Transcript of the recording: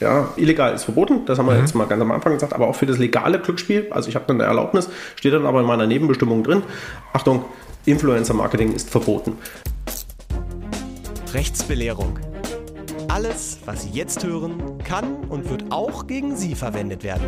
Ja, illegal ist verboten, das haben wir mhm. jetzt mal ganz am Anfang gesagt, aber auch für das legale Glücksspiel, also ich habe dann eine Erlaubnis, steht dann aber in meiner Nebenbestimmung drin, Achtung, Influencer-Marketing ist verboten. Rechtsbelehrung. Alles, was Sie jetzt hören, kann und wird auch gegen Sie verwendet werden.